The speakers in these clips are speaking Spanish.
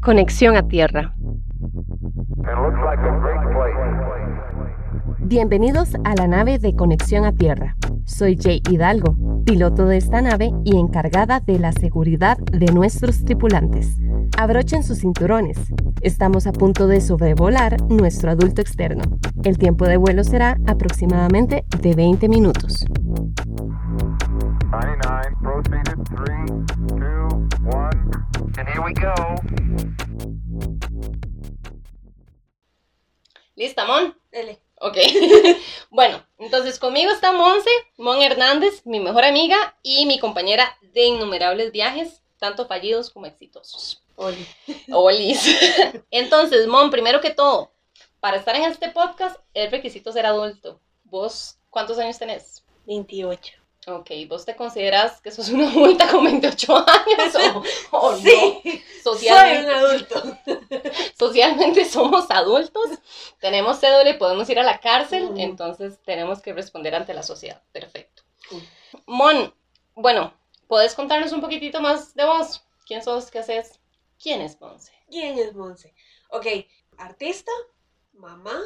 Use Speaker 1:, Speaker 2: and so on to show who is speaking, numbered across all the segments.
Speaker 1: Conexión a tierra. Bienvenidos a la nave de Conexión a Tierra. Soy Jay Hidalgo, piloto de esta nave y encargada de la seguridad de nuestros tripulantes. Abrochen sus cinturones. Estamos a punto de sobrevolar nuestro adulto externo. El tiempo de vuelo será aproximadamente de 20 minutos. 99, proceeded, 3, 2, 1, and here we go. ¿Lista, Mon?
Speaker 2: Dele.
Speaker 1: Ok. bueno, entonces conmigo está Monse, Mon Hernández, mi mejor amiga y mi compañera de innumerables viajes, tanto fallidos como exitosos.
Speaker 2: Oli.
Speaker 1: Olis. entonces, Mon, primero que todo, para estar en este podcast es requisito ser adulto. ¿Vos cuántos años tenés?
Speaker 2: 28.
Speaker 1: Ok, ¿vos te consideras que sos una adulta con 28 años o, o
Speaker 2: sí,
Speaker 1: no? Socialmente,
Speaker 2: soy un adulto.
Speaker 1: socialmente somos adultos, tenemos cédula y podemos ir a la cárcel, entonces tenemos que responder ante la sociedad. Perfecto. Mon, bueno, ¿puedes contarnos un poquitito más de vos? ¿Quién sos? ¿Qué haces? ¿Quién es Monse?
Speaker 2: ¿Quién es Monse? Ok, artista, mamá,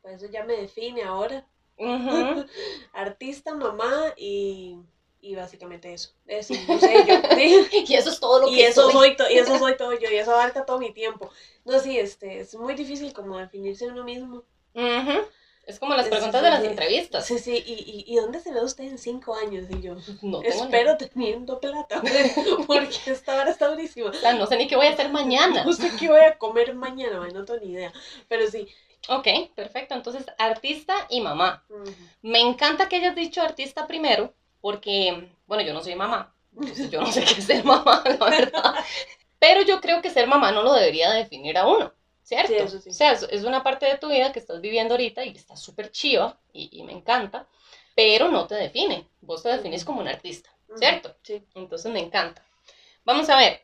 Speaker 2: pues eso ya me define ahora. Artista, mamá y, y básicamente eso. Es no sé, yo.
Speaker 1: Y eso es todo lo
Speaker 2: y
Speaker 1: que
Speaker 2: eso
Speaker 1: soy.
Speaker 2: soy y eso soy todo yo, y eso abarca todo mi tiempo. No, sí, este, es muy difícil como definirse uno mismo.
Speaker 1: Ujú. Es como las preguntas de las entrevistas.
Speaker 2: Sí, sí, y, y, ¿y dónde se ve usted en cinco años? Y yo,
Speaker 1: No tengo ni-
Speaker 2: espero teniendo plata, porque esta hora está durísima.
Speaker 1: no sé ni qué voy a hacer mañana.
Speaker 2: No sé qué voy a comer mañana, no tengo ni idea. Pero sí.
Speaker 1: Ok, perfecto. Entonces, artista y mamá. Me encanta que hayas dicho artista primero, porque, bueno, yo no soy mamá. Yo no sé qué es ser mamá, la verdad. Pero yo creo que ser mamá no lo debería definir a uno, ¿cierto?
Speaker 2: Sí, eso sí.
Speaker 1: O sea, es, una parte de tu vida que estás viviendo ahorita y está súper chiva y, y me encanta, pero no te define. Vos te definís como un artista, ¿cierto?
Speaker 2: Sí.
Speaker 1: Entonces me encanta. Vamos a ver.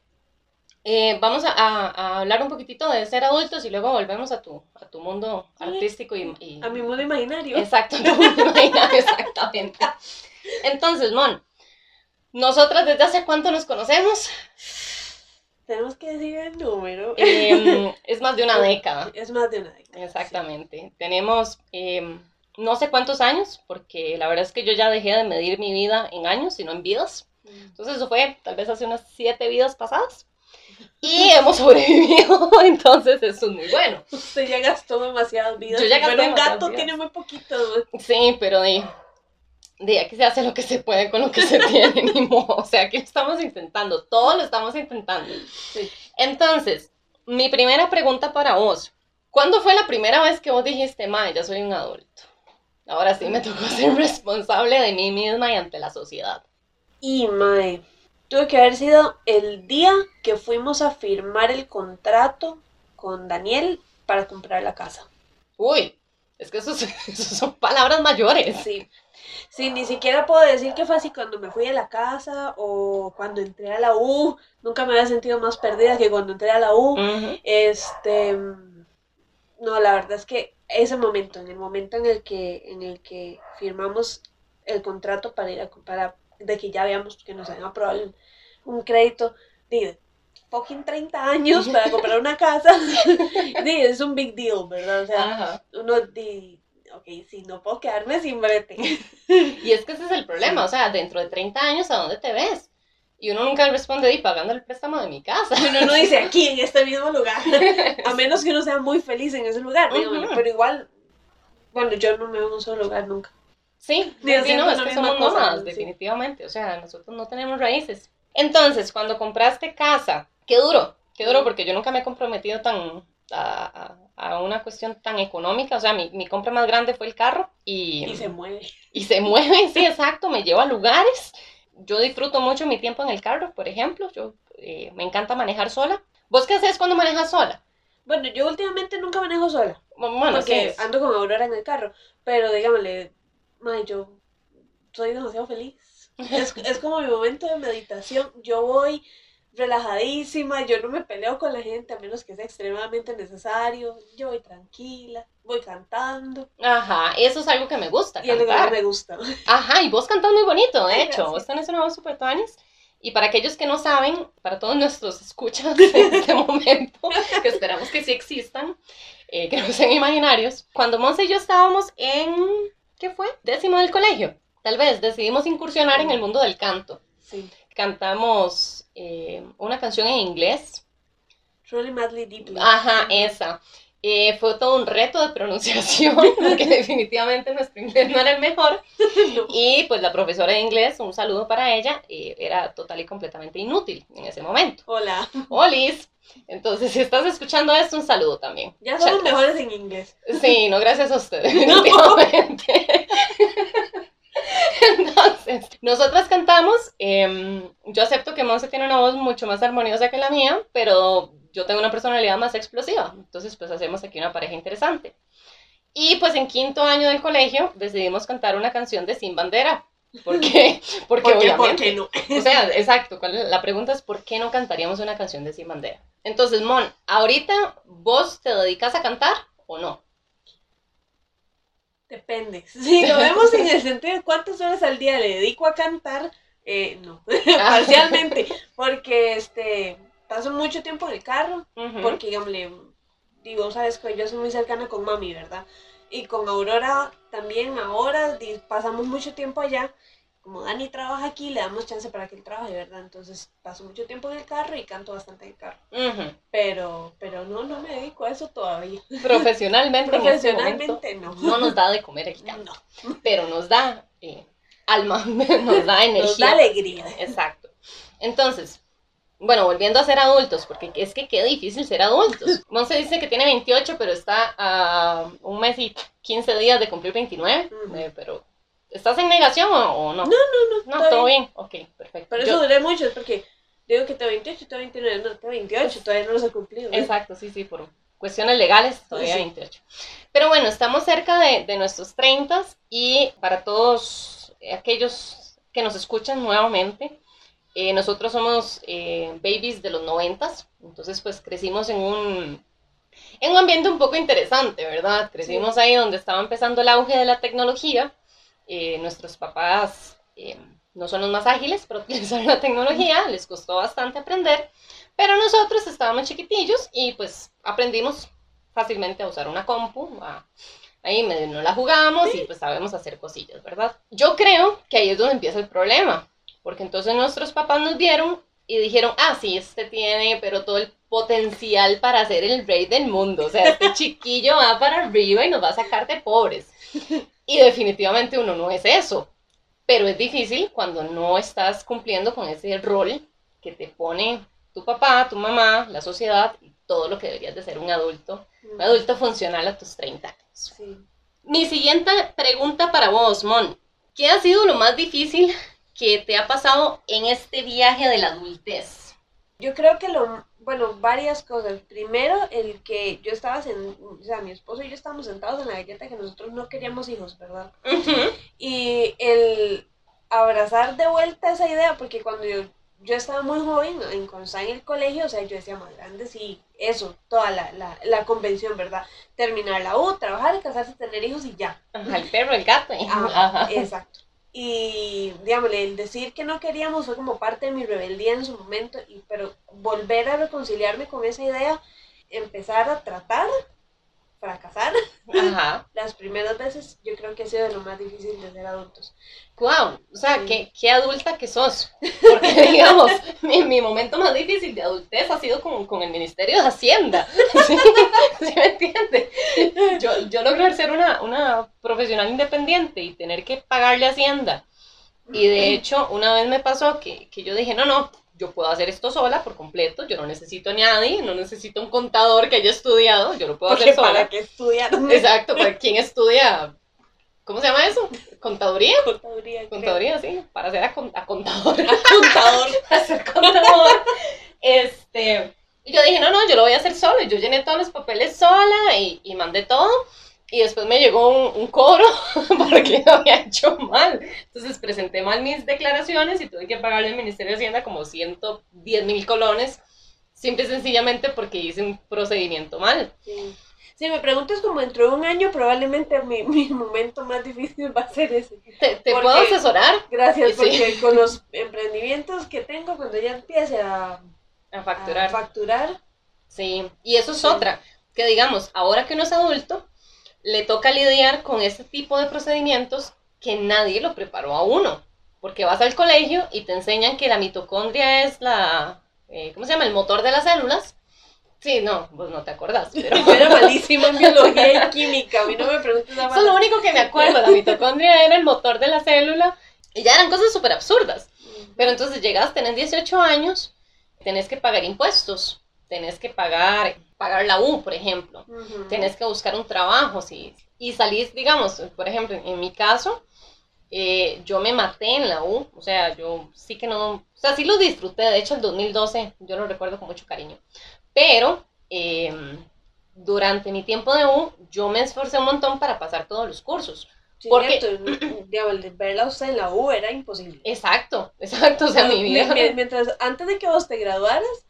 Speaker 1: eh, vamos a, a- a hablar un poquitito de ser adultos y luego volvemos a tu, a tu mundo
Speaker 2: Sí,
Speaker 1: artístico y, y-
Speaker 2: A mi mundo imaginario.
Speaker 1: Exacto, tu mundo imaginario, exactamente. Entonces, Mon, nosotras desde hace cuánto nos conocemos?
Speaker 2: Tenemos que decir el número.
Speaker 1: Em, es más de una década.
Speaker 2: Es más de una década.
Speaker 1: Exactamente. Tenemos em, no sé cuántos años, porque la verdad es que yo ya dejé de medir mi vida en años, sino en vidas.
Speaker 2: sí.
Speaker 1: Entonces eso fue tal vez hace unas siete vidas pasadas. Y hemos sobrevivido, entonces eso es muy bueno.
Speaker 2: Usted ya gastó demasiadas vidas.
Speaker 1: Yo ya gasté
Speaker 2: Pero un gato
Speaker 1: vidas.
Speaker 2: tiene muy poquito.
Speaker 1: Sí, pero de, de aquí se hace lo que se puede con lo que se tiene, ni modo. O sea, aquí lo estamos intentando, todo lo estamos intentando.
Speaker 2: Sí.
Speaker 1: Entonces, mi primera pregunta para vos. ¿Cuándo fue la primera vez que vos dijiste, ma, ya soy un adulto? Ahora sí me tocó ser responsable de mí misma y ante la sociedad.
Speaker 2: Y mae, tuve que haber sido el día que fuimos a firmar el contrato con Daniel para comprar la casa.
Speaker 1: Uy, es que eso, son palabras mayores.
Speaker 2: Sí. Sí, ni siquiera puedo decir que fue así cuando me fui a la casa o cuando entré a la U. Nunca me había sentido más perdida que cuando entré a la U. Este, no, la verdad es que ese momento, en el momento en el que, en el que firmamos el contrato para ir a para, de que ya habíamos que nos habían aprobado el- un crédito, de fucking 30 años para comprar una casa, di, es un big deal, ¿verdad? O sea,
Speaker 1: Ajá.
Speaker 2: uno di, ok, sí, no puedo quedarme sin brete.
Speaker 1: Y es que ese es el problema, o sea, dentro de 30 años, ¿a dónde te ves? Y uno nunca responde, y pagando el préstamo de mi casa.
Speaker 2: Uno no dice aquí, en este mismo lugar, a menos que uno sea muy feliz en ese lugar, pero igual, bueno, yo no me veo en un solo lugar nunca.
Speaker 1: Sí, sí, no, es que somos nómadas,
Speaker 2: sí.
Speaker 1: definitivamente. O sea, nosotros no tenemos raíces. Entonces, cuando compraste casa, qué duro, qué duro, porque yo nunca me he comprometido tan a, a- a una cuestión tan económica. O sea, mi, mi compra más grande fue el carro y,
Speaker 2: Y se mueve.
Speaker 1: y se mueve, sí, exacto, me lleva a lugares. Yo disfruto mucho mi tiempo en el carro, por ejemplo. Yo eh, me encanta manejar sola. ¿Vos qué haces cuando manejas sola?
Speaker 2: Bueno, yo últimamente nunca manejo sola,
Speaker 1: Bueno,
Speaker 2: porque
Speaker 1: sí.
Speaker 2: ando con Aurora en el carro, pero dígamele, mae, yo soy demasiado feliz. Es, es como mi momento de meditación. Yo voy relajadísima, yo no me peleo con la gente a menos que sea extremadamente necesario, yo voy tranquila, voy cantando.
Speaker 1: Ajá, eso es algo que me gusta.
Speaker 2: Y el lugar me gusta.
Speaker 1: Ajá, y vos cantas muy bonito, de hecho, vos tenés una voz súper tuanis. Y para aquellos que no saben, para todos nuestros escuchas en este momento, que esperamos que sí existan, eh, que no sean imaginarios, cuando Monse y yo estábamos en, ¿qué fue? Décimo del colegio, tal vez, decidimos incursionar en el mundo del canto.
Speaker 2: Sí.
Speaker 1: Cantamos eh, una canción en inglés.
Speaker 2: Truly Madly Deeply.
Speaker 1: Ajá, esa. Eh, fue todo un reto de pronunciación, porque definitivamente nuestro inglés no era el mejor. Y pues la profesora de inglés, un saludo para ella, eh, era total y completamente inútil en ese momento.
Speaker 2: Hola.
Speaker 1: Olis. Entonces, si estás escuchando esto, un saludo también.
Speaker 2: Ya somos mejores en inglés.
Speaker 1: Sí, no gracias a ustedes, definitivamente. Entonces, nosotras cantamos. Em, yo acepto que Monse tiene una voz mucho más armoniosa que la mía, pero yo tengo una personalidad más explosiva. Entonces, pues hacemos aquí una pareja interesante. Y pues en quinto año del colegio decidimos cantar una canción de Sin Bandera. ¿Por qué? Porque
Speaker 2: ¿Por qué,
Speaker 1: obviamente.
Speaker 2: ¿Por qué no?
Speaker 1: O sea, exacto. La pregunta es ¿por qué no cantaríamos una canción de Sin Bandera? Entonces, Mon, ahorita vos te dedicas a cantar o no?
Speaker 2: Depende. Si lo vemos en el sentido de cuántas horas al día le dedico a cantar, eh, no, parcialmente, porque este paso mucho tiempo en el carro, porque digamos, le- digo, sabes que yo soy muy cercana con mami, ¿verdad? Y con Aurora también ahora pasamos mucho tiempo allá. Como Dani trabaja aquí, le damos chance para que él trabaje, ¿verdad? Entonces paso mucho tiempo en el carro y canto bastante en el carro. Pero, pero no, no me dedico a eso todavía.
Speaker 1: Profesionalmente, en este momento,
Speaker 2: Profesionalmente no.
Speaker 1: no nos da de comer el canto,
Speaker 2: No.
Speaker 1: pero nos da eh, alma, nos da energía.
Speaker 2: Nos da alegría.
Speaker 1: Exacto. Entonces, bueno, volviendo a ser adultos, porque es que qué difícil ser adultos. Monse dice que tiene 28, pero está a un mes y 15 días de cumplir 29,
Speaker 2: Ujú.
Speaker 1: eh, pero ¿estás en negación o, o no?
Speaker 2: No, no, no.
Speaker 1: No,
Speaker 2: está
Speaker 1: todo
Speaker 2: bien.
Speaker 1: bien. Ok, perfecto.
Speaker 2: Por
Speaker 1: Yo-
Speaker 2: eso duré mucho, es porque digo que tengo 28, tengo 29, no, tengo 28, todavía no los he cumplido.
Speaker 1: Exacto, sí, sí, por cuestiones legales, todavía
Speaker 2: Sí.
Speaker 1: 28. Pero bueno, estamos cerca de, de nuestros 30 y para todos aquellos que nos escuchan nuevamente, eh, nosotros somos eh, babies de los 90, entonces pues crecimos en un, en un ambiente un poco interesante, ¿verdad? Crecimos ahí donde estaba empezando el auge de la tecnología, eh, nuestros papás eh, no son los más ágiles para utilizar la tecnología, les costó bastante aprender. Pero nosotros estábamos chiquitillos y pues aprendimos fácilmente a usar una compu. a- ahí medio no la jugamos y pues sabemos hacer cosillas, ¿verdad? Yo creo que ahí es donde empieza el problema. Porque entonces nuestros papás nos vieron y dijeron, ah, sí, este tiene, pero todo el potencial para ser el rey del mundo. O sea, este chiquillo va para arriba y nos va a sacar de pobres. Y definitivamente uno no es eso. Pero es difícil cuando no estás cumpliendo con ese rol que te pone tu papá, tu mamá, la sociedad y todo lo que deberías de ser un adulto, un adulto funcional a tus 30 años.
Speaker 2: Sí.
Speaker 1: Mi siguiente pregunta para vos, Mon. ¿Qué ha sido lo más difícil que te ha pasado en este viaje de la adultez?
Speaker 2: Yo creo que lo, bueno, varias cosas. Primero, el que yo estaba, sen- o sea, mi esposo y yo estábamos sentados en la galleta que nosotros no queríamos hijos, ¿verdad? Y el abrazar de vuelta esa idea, porque cuando yo, yo estaba muy joven, en, cuando estaba en el colegio, o sea, yo decía más grande, sí, eso, toda la, la, la convención, ¿verdad? Terminar la U, trabajar, casarse, tener hijos y ya.
Speaker 1: Ajá, el perro, el gato.
Speaker 2: Ajá,
Speaker 1: Ajá.
Speaker 2: exacto. Y, digamos, el decir que no queríamos fue como parte de mi rebeldía en su momento, y, pero volver a reconciliarme con esa idea, empezar a tratar, fracasar,
Speaker 1: Ajá.
Speaker 2: las primeras veces, yo creo que ha sido lo más difícil de ser adultos.
Speaker 1: Wow, o sea,
Speaker 2: Sí.
Speaker 1: qué, qué adulta que sos. Porque, digamos, mi, mi momento más difícil de adultez ha sido con, con el Ministerio de Hacienda. ¿Sí, ¿Sí me entiende? Yo, yo logré ser una, una profesional independiente y tener que pagarle Hacienda. Y de hecho, una vez me pasó que, que yo dije, no, no, yo puedo hacer esto sola por completo, yo no necesito a nadie, no necesito un contador que haya estudiado, yo lo puedo
Speaker 2: Porque
Speaker 1: hacer sola.
Speaker 2: para qué estudiar
Speaker 1: Exacto, para quien estudia, ¿cómo se llama eso? ¿Contaduría?
Speaker 2: contaduría. creo.
Speaker 1: Contaduría, sí, para ser a, con- a contador.
Speaker 2: Contador.
Speaker 1: para ser contador. Este, y yo dije, no, no, yo lo voy a hacer solo. Y yo llené todos los papeles sola y, y mandé todo. Y después me llegó un, un cobro porque lo había hecho mal. Entonces presenté mal mis declaraciones y tuve que pagarle al Ministerio de Hacienda como 110 mil colones, simple y sencillamente porque hice un procedimiento mal.
Speaker 2: Sí. Si me preguntas como dentro de un año, probablemente mi, mi momento más difícil va a ser ese.
Speaker 1: ¿Te, te
Speaker 2: Porque-
Speaker 1: puedo asesorar?
Speaker 2: Gracias,
Speaker 1: Sí.
Speaker 2: porque con los emprendimientos que tengo, cuando ya empiece a,
Speaker 1: A
Speaker 2: a
Speaker 1: facturar.
Speaker 2: facturar,
Speaker 1: Sí, y eso es
Speaker 2: Sí.
Speaker 1: otra, que digamos, ahora que uno es adulto, le toca lidiar con ese tipo de procedimientos que nadie lo preparó a uno, porque vas al colegio y te enseñan que la mitocondria es la, eh, ¿cómo se llama? El motor de las células. Sí, no, vos no te acordás, pero
Speaker 2: yo era malísima en biología y química, a mí no me preguntes nada
Speaker 1: eso es lo único que me acuerdo, la mitocondria era el motor de la célula, y ya eran cosas súper absurdas. Pero entonces llegas, tenés 18 años, tenés que pagar impuestos, tenés que pagar, pagar la U, por ejemplo.
Speaker 2: Ujú.
Speaker 1: tenés que buscar un trabajo, sí. Y salís, digamos, por ejemplo, en mi caso, eh, yo me maté en la U, o sea, yo sí que no, o sea, sí lo disfruté, de hecho el 2012 yo lo recuerdo con mucho cariño, pero eh, durante mi tiempo de U yo me esforcé un montón para pasar todos los cursos.
Speaker 2: Sí,
Speaker 1: porque-
Speaker 2: cierto, digamos, el de verla usted en la U era imposible.
Speaker 1: Exacto, exacto, o sea, mi vida...
Speaker 2: mi- Mientras, antes de que vos te graduaras,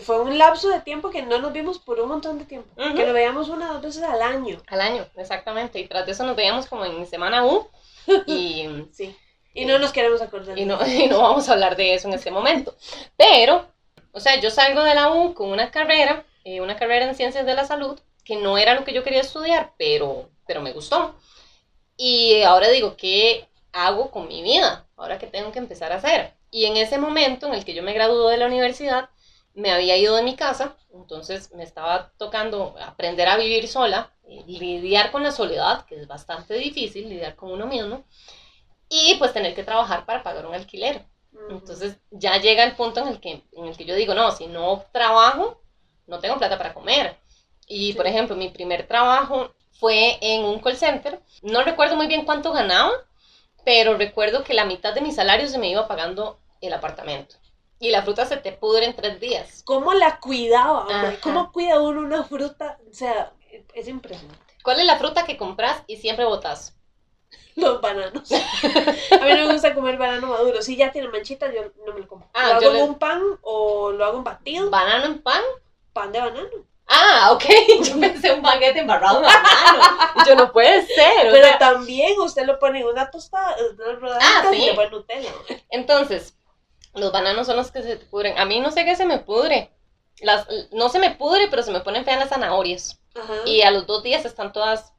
Speaker 2: fue un lapso de tiempo que no nos vimos por un montón de tiempo.
Speaker 1: Ujú.
Speaker 2: Que nos veíamos una o dos veces al año.
Speaker 1: Al año, exactamente, y tras de eso nos veíamos como en semana U y...
Speaker 2: Sí. Y no nos queremos acordar.
Speaker 1: y no, y no vamos a hablar de eso en este momento. Pero, o sea, yo salgo de la U con una carrera, eh, una carrera en ciencias de la salud, que no era lo que yo quería estudiar, pero, pero me gustó. Y ahora digo, ¿qué hago con mi vida? Ahora que tengo que empezar a hacer. Y en ese momento en el que yo me gradué de la universidad, me había ido de mi casa, entonces me estaba tocando aprender a vivir sola, eh, lidiar con la soledad, que es bastante difícil, lidiar con uno mismo, y pues tener que trabajar para pagar un alquiler. Entonces ya llega el punto en el que, en el que yo digo, no, si no trabajo, no tengo plata para comer. Y
Speaker 2: Sí.
Speaker 1: por ejemplo, mi primer trabajo fue en un call center. No recuerdo muy bien cuánto ganaba, pero recuerdo que la mitad de mi salario se me iba pagando el apartamento. Y la fruta se te pudre en tres días.
Speaker 2: ¿Cómo la cuidaba? ¿Cómo cuida uno una fruta? O sea, es impresionante.
Speaker 1: ¿Cuál es la fruta que compras y siempre botas?
Speaker 2: Los bananos. A mí no me gusta comer banano maduro. Si ya tiene manchitas, yo no me lo como.
Speaker 1: Ah,
Speaker 2: lo hago
Speaker 1: le-
Speaker 2: en un pan o lo hago en batido.
Speaker 1: ¿Banano en pan?
Speaker 2: pan de banano.
Speaker 1: Ah, ok. Yo pensé un baguette embarrado en banano. Y yo no puede ser.
Speaker 2: Pero
Speaker 1: sea,
Speaker 2: también usted lo pone en una tostada, rodaditas
Speaker 1: Ah,
Speaker 2: y
Speaker 1: sí.
Speaker 2: le pone Nutella.
Speaker 1: Entonces, los bananos son los que se te pudren. A mí no sé qué se me pudre. Las, no se me pudre, pero se me ponen feas las zanahorias.
Speaker 2: Ajá.
Speaker 1: Y a los dos días están todas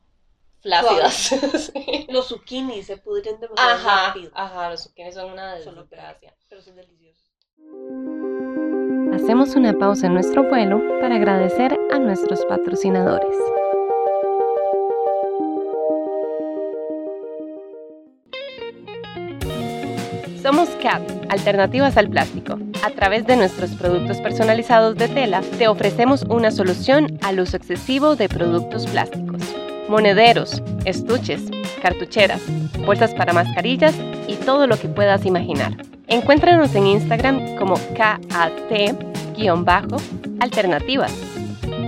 Speaker 1: flácidas. Sí.
Speaker 2: Los zucchini se pudren demasiado
Speaker 1: Ajá,
Speaker 2: rápido.
Speaker 1: ajá, los zucchinis son una desgracia.
Speaker 2: Pero son deliciosos.
Speaker 3: Hacemos una pausa en nuestro vuelo para agradecer a nuestros patrocinadores. Somos CAT, Alternativas al Plástico. A través de nuestros productos personalizados de tela, te ofrecemos una solución al uso excesivo de productos plásticos. Monederos, estuches, cartucheras, bolsas para mascarillas y todo lo que puedas imaginar. Encuéntranos en Instagram como KAT-alternativas,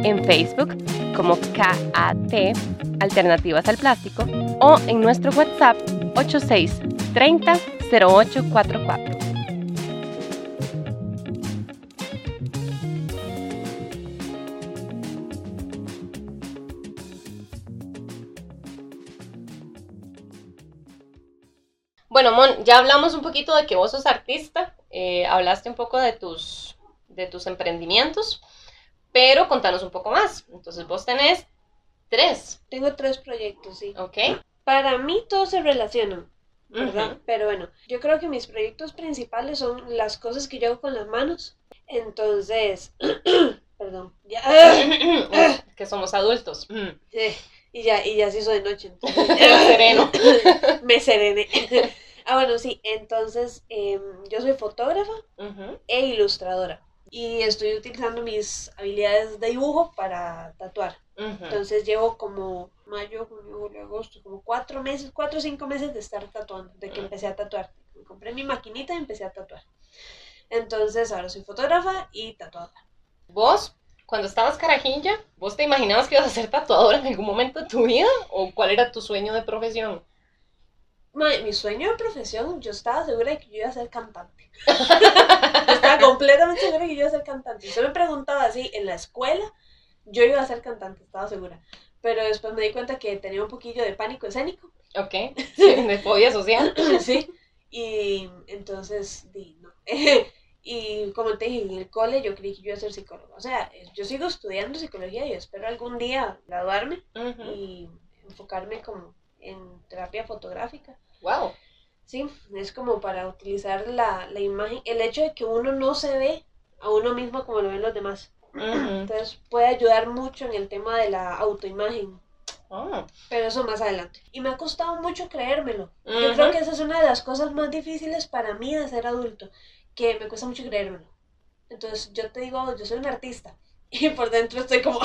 Speaker 3: en Facebook como KAT Alternativas al Plástico o en nuestro WhatsApp 8630 0844.
Speaker 1: Bueno, Mon, ya hablamos un poquito de que vos sos artista, eh, hablaste un poco de tus, de tus emprendimientos, pero contanos un poco más. Entonces, vos tenés tres,
Speaker 2: Tengo tres proyectos, sí.
Speaker 1: ¿ok?
Speaker 2: Para mí todos se relacionan, Pero bueno, yo creo que mis proyectos principales son las cosas que yo hago con las manos. Entonces, perdón, ya.
Speaker 1: que somos adultos. Mm.
Speaker 2: Eh, y ya, y ya se hizo de noche. entonces-
Speaker 1: Sereno.
Speaker 2: Me serené. ah, bueno, sí, entonces em, yo soy fotógrafa e ilustradora. Y estoy utilizando mis habilidades de dibujo para tatuar. Entonces llevo como mayo, junio, julio, agosto, como cuatro meses, cuatro o cinco meses de estar tatuando, de que empecé a tatuar. Me compré mi maquinita y empecé a tatuar. Entonces ahora soy fotógrafa y tatuadora.
Speaker 1: Vos cuando estabas carajilla, ¿vos te imaginabas que ibas a ser tatuadora en algún momento de tu vida? ¿O cuál era tu sueño de profesión?
Speaker 2: Mi sueño de profesión, yo estaba segura de que yo iba a ser cantante. Estaba completamente segura de que yo iba a ser cantante. Yo me preguntaba así, en la escuela, yo iba a ser cantante, estaba segura. Pero después me di cuenta que tenía un poquillo de pánico escénico.
Speaker 1: Ok, de fobia social.
Speaker 2: sí. Y entonces, di, no. y como te dije, en el cole yo creí que yo iba a ser psicóloga. O sea, yo sigo estudiando psicología y espero algún día graduarme y enfocarme como en terapia fotográfica.
Speaker 1: Wow.
Speaker 2: Sí, es como para utilizar la, la imagen, el hecho de que uno no se ve a uno mismo como lo ven los demás. Entonces puede ayudar mucho en el tema de la autoimagen,
Speaker 1: Oh.
Speaker 2: pero eso más adelante. Y me ha costado mucho creérmelo. Yo creo que esa es una de las cosas más difíciles para mí de ser adulto, que me cuesta mucho creérmelo. Entonces yo te digo, yo soy un artista. Y por dentro estoy como,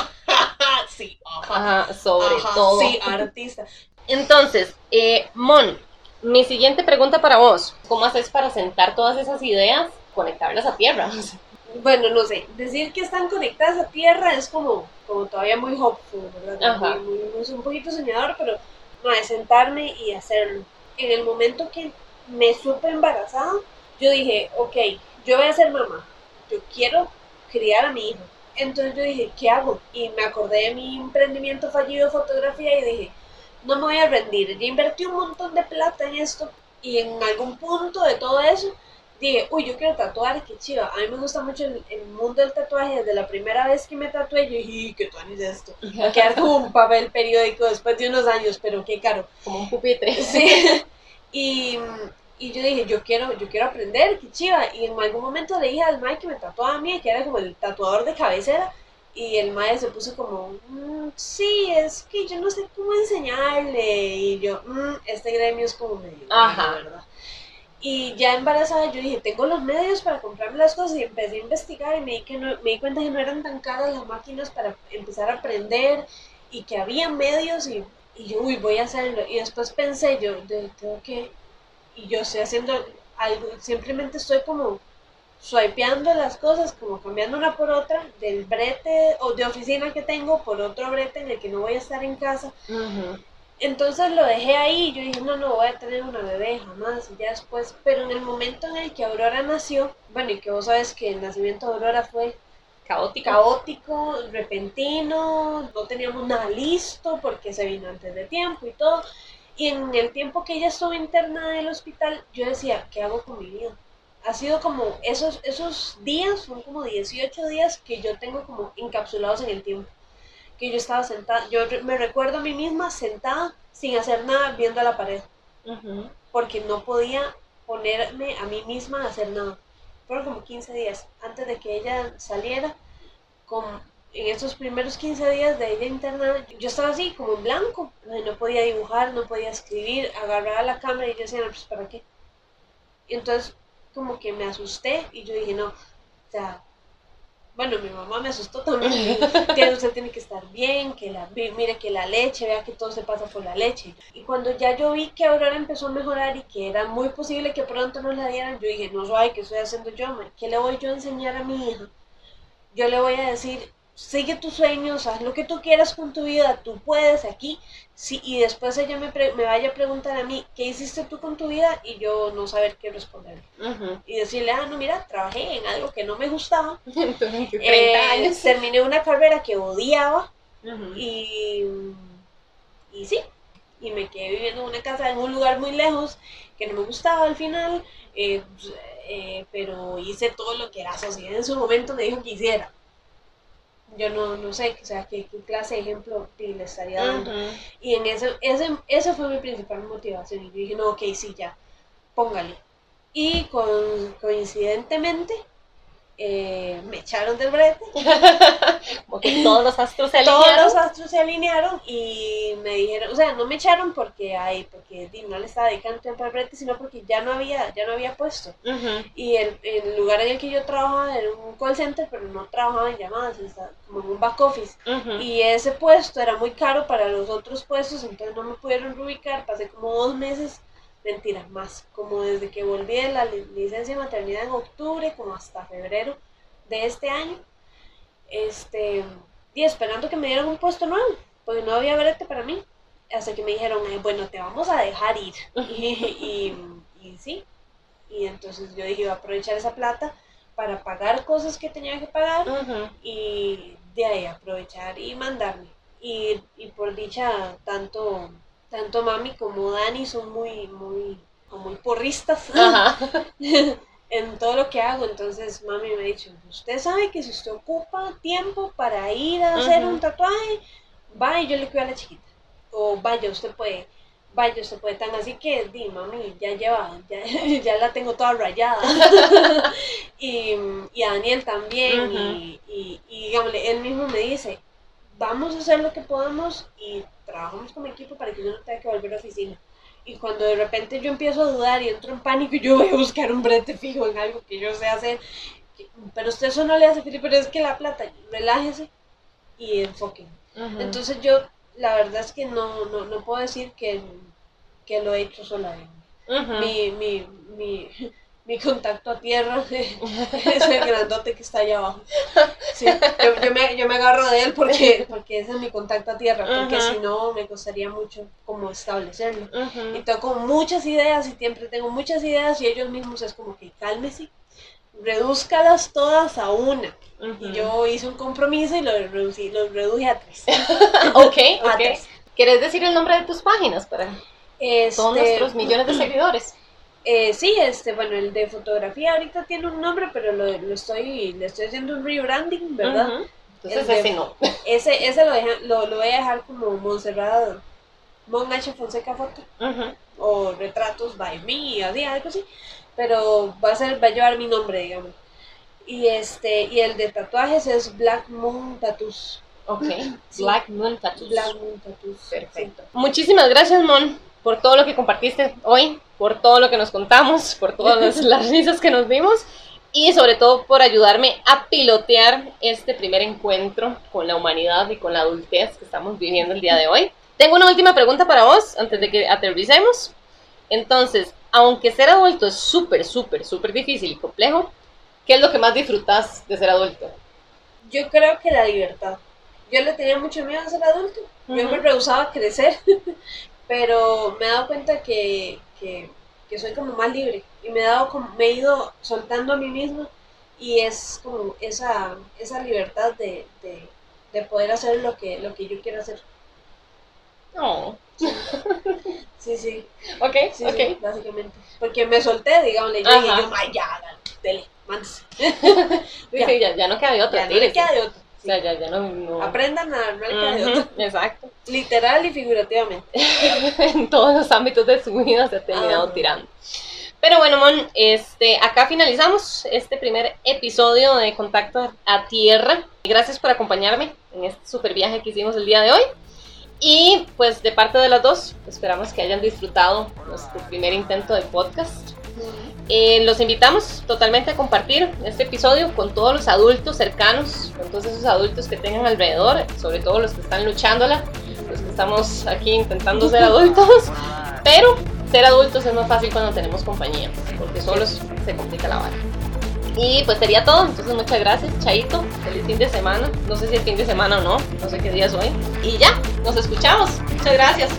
Speaker 2: sí, ajá,
Speaker 1: Ajá, sobre
Speaker 2: ajá,
Speaker 1: todo.
Speaker 2: sí, artista.
Speaker 1: Entonces, eh, Mon, mi siguiente pregunta para vos. ¿Cómo haces para sentar todas esas ideas, conectarlas a tierra?
Speaker 2: Bueno, no sé, decir que están conectadas a tierra es como, como todavía muy hopeful, ¿verdad?
Speaker 1: Ajá.
Speaker 2: Muy, muy- muy- un poquito soñador, pero no, es sentarme y hacerlo. En el momento que me supe embarazada, yo dije, ok, yo voy a ser mamá, yo quiero criar a mi hijo. Entonces yo dije, ¿qué hago? Y me acordé de mi emprendimiento fallido de fotografía y dije, no me voy a rendir. Ya invertí un montón de plata en esto y en algún punto de todo eso dije, uy, yo quiero tatuar, qué chido. A mí me gusta mucho el, el mundo del tatuaje. Desde la primera vez que me tatué, yo dije, "Ih, ¿qué tuanis es esto? Va a quedar como un papel periódico después de unos años, pero qué caro.
Speaker 1: Como un pupitre.
Speaker 2: Sí. Y, y yo dije, yo quiero, yo quiero aprender, qué chiva. Y en algún momento le dije al Mike que me tatuaba a mí, que era como el tatuador de cabecera. Y el Mae se puso como, "Mm, sí, es que yo no sé cómo enseñarle. Y yo, "Mm, este gremio es como medio,
Speaker 1: Ajá.
Speaker 2: ¿verdad? Y ya embarazada yo dije, tengo los medios para comprarme las cosas y empecé a investigar y me di, que no, me di cuenta que no eran tan caras las máquinas para empezar a aprender y que había medios y, y yo, uy, voy a hacerlo. Y después pensé, yo, tengo que, y yo estoy haciendo algo, simplemente estoy como swipeando las cosas, como cambiando una por otra, del brete o de oficina que tengo por otro brete en el que no voy a estar en casa.
Speaker 1: Ujú.
Speaker 2: Entonces lo dejé ahí, yo dije, no, no voy a tener una bebé jamás, y ya después, pero en el momento en el que Aurora nació, bueno, y que vos sabes que el nacimiento de Aurora fue
Speaker 1: Caótica.
Speaker 2: caótico, repentino, no teníamos nada listo porque se vino antes de tiempo y todo, y en el tiempo que ella estuvo interna en el hospital, yo decía, ¿qué hago con mi vida? Ha sido como, esos, esos días, son como 18 días que yo tengo como encapsulados en el tiempo que yo estaba sentada, yo me recuerdo a mí misma sentada sin hacer nada viendo a la pared, porque no podía ponerme a mí misma a hacer nada. Fueron como 15 días antes de que ella saliera, con, en esos primeros 15 días de ella internada, yo estaba así como en blanco, no no podía dibujar, no podía escribir, agarraba la cámara y yo decía, no, pues ¿para qué? Y entonces como que me asusté y yo dije, no, o sea, bueno, mi mamá me asustó también. "Tía, usted tiene que estar bien, que la, mi- mire que la leche, vea que todo se pasa por la leche. Y cuando ya yo vi que Aurora empezó a mejorar y que era muy posible que pronto nos la dieran, yo dije, no suave, ¿qué estoy haciendo yo? ¿Qué le voy yo a enseñar a mi hija? Yo le voy a decir, sigue tus sueños, haz lo que tú quieras con tu vida, tú puedes aquí. Sí, y después ella me, pre- me vaya a preguntar a mí, ¿qué hiciste tú con tu vida? Y yo no saber qué responder.
Speaker 1: Ujú.
Speaker 2: Y decirle, ah, no, mira, trabajé en algo que no me gustaba.
Speaker 1: Entonces, 30
Speaker 2: Eh,
Speaker 1: años.
Speaker 2: Terminé una carrera que odiaba
Speaker 1: Ujú.
Speaker 2: y, y sí, y me quedé viviendo en una casa en un lugar muy lejos que no me gustaba al final, eh, pues, eh, pero hice todo lo que la sociedad en su momento me dijo que hiciera. Yo no, no sé, o sea, qué, qué clase de ejemplo le estaría dando. Y en ese, ese, esa fue mi principal motivación. Y yo dije, no, ok, sí, ya, póngale. Y con, coincidentemente, eh, me echaron del brete.
Speaker 1: Como que todos los astros se
Speaker 2: Todos
Speaker 1: alinearon.
Speaker 2: los astros se alinearon y me dijeron, o sea, no me echaron porque ay, porque no le estaba dedicando tiempo al brete, sino porque ya no había, ya no había puesto. Y el, el lugar en el que yo trabajaba era un call center, pero no trabajaba en llamadas, estaba como en un back office. Y ese puesto era muy caro para los otros puestos, entonces no me pudieron reubicar. Pasé como dos meses, mentira, más, como desde que volví de la li- licencia de maternidad en octubre, como hasta febrero de este año. este, y esperando que me dieran un puesto nuevo, porque no había brete para mí. Hasta que me dijeron, eh, bueno, te vamos a dejar ir. y, y, sí, y entonces yo dije, voy a aprovechar esa plata para pagar cosas que tenía que pagar y de ahí aprovechar y mandarme. Y, y por dicha, tanto, tanto mami como Dani son muy, muy, muy porristas. en todo lo que hago. Entonces mami me ha dicho, usted sabe que si usted ocupa tiempo para ir a hacer un tatuaje, vaya, yo le cuido a la chiquita. O vaya, usted puede, vaya, usted puede tan así que, di, mami, ya lleva, ya, ya la tengo toda rayada. y, y, a Daniel también. y, y, y él mismo me dice, vamos a hacer lo que podamos y trabajamos como equipo para que yo no tenga que volver a la oficina. Y cuando de repente yo empiezo a dudar y entro en pánico, yo voy a buscar un brete fijo en algo que yo sé hacer. Pero usted eso no le hace feliz, pero es que la plata, relájese y enfoque. Entonces yo, la verdad es que no, no, no puedo decir que, que lo he hecho sola. mi, mi, mi, mi contacto a tierra es el grandote que está allá abajo. Sí, yo, yo, me, yo, me, agarro de él porque, porque ese es mi contacto a tierra, porque si no me costaría mucho como establecerlo. Y tengo muchas ideas y siempre tengo muchas ideas y ellos mismos es como que cálmese, redúzcalas todas a una. Y yo hice un compromiso y lo, reducí, lo reduje a tres.
Speaker 1: ok, ok. ¿Quieres decir el nombre de tus páginas para este, todos nuestros millones de seguidores?
Speaker 2: Eh, sí, este, bueno, el de fotografía ahorita tiene un nombre, pero lo, lo estoy, le estoy haciendo un rebranding, ¿verdad?
Speaker 1: Entonces ese no.
Speaker 2: Ese, ese lo, lo, voy a dejar como Montserrat, Mon H. Fonseca Foto, o Retratos by Me, así, algo así, pero va a ser, va a llevar mi nombre, digamos. Y este, y el de tatuajes es Black Moon Tattoos.
Speaker 1: Ok, Black Moon Tattoos.
Speaker 2: Black Moon Tattoos.
Speaker 1: Perfecto. Muchísimas gracias, Mon, por todo lo que compartiste hoy por todo lo que nos contamos, por todas las risas que nos dimos y sobre todo por ayudarme a pilotear este primer encuentro con la humanidad y con la adultez que estamos viviendo el día de hoy. Tengo una última pregunta para vos antes de que aterricemos. Entonces, aunque ser adulto es súper, súper, súper difícil y complejo, ¿qué es lo que más disfrutas de ser adulto?
Speaker 2: Yo creo que la libertad. Yo le tenía mucho miedo a ser adulto. Yo me rehusaba a crecer, pero me he dado cuenta que, que, soy como más libre y me he, dado como, me he ido soltando a mí misma y es como esa, esa libertad de, de, poder hacer lo que, lo que yo quiero hacer.
Speaker 1: No.
Speaker 2: Sí, sí.
Speaker 1: Ok,
Speaker 2: sí,
Speaker 1: ok.
Speaker 2: básicamente. Porque me solté, digamos, y yo, ya, dale, mándese.
Speaker 1: ya. ya, no queda de otra.
Speaker 2: Ya no queda de otra.
Speaker 1: O sea, ya, ya no,
Speaker 2: Aprendan a queda de
Speaker 1: Exacto.
Speaker 2: Literal y figurativamente.
Speaker 1: en todos los ámbitos de su vida se ha terminado tirando. Pero bueno, Mon, este, acá finalizamos este primer episodio de Contacto a Tierra. Gracias por acompañarme en este super viaje que hicimos el día de hoy. Y pues de parte de las dos, esperamos que hayan disfrutado nuestro primer intento de podcast. Eh, los invitamos totalmente a compartir este episodio con todos los adultos cercanos, con todos esos adultos que tengan alrededor, sobre todo los que están luchándola, los que estamos aquí intentando ser adultos, pero ser adultos es más fácil cuando tenemos compañía, porque solos se complica la vara. Y pues sería todo, entonces muchas gracias, Chaito, feliz fin de semana, no sé si es fin de semana o no, no sé qué día es hoy, y ya, nos escuchamos, muchas gracias.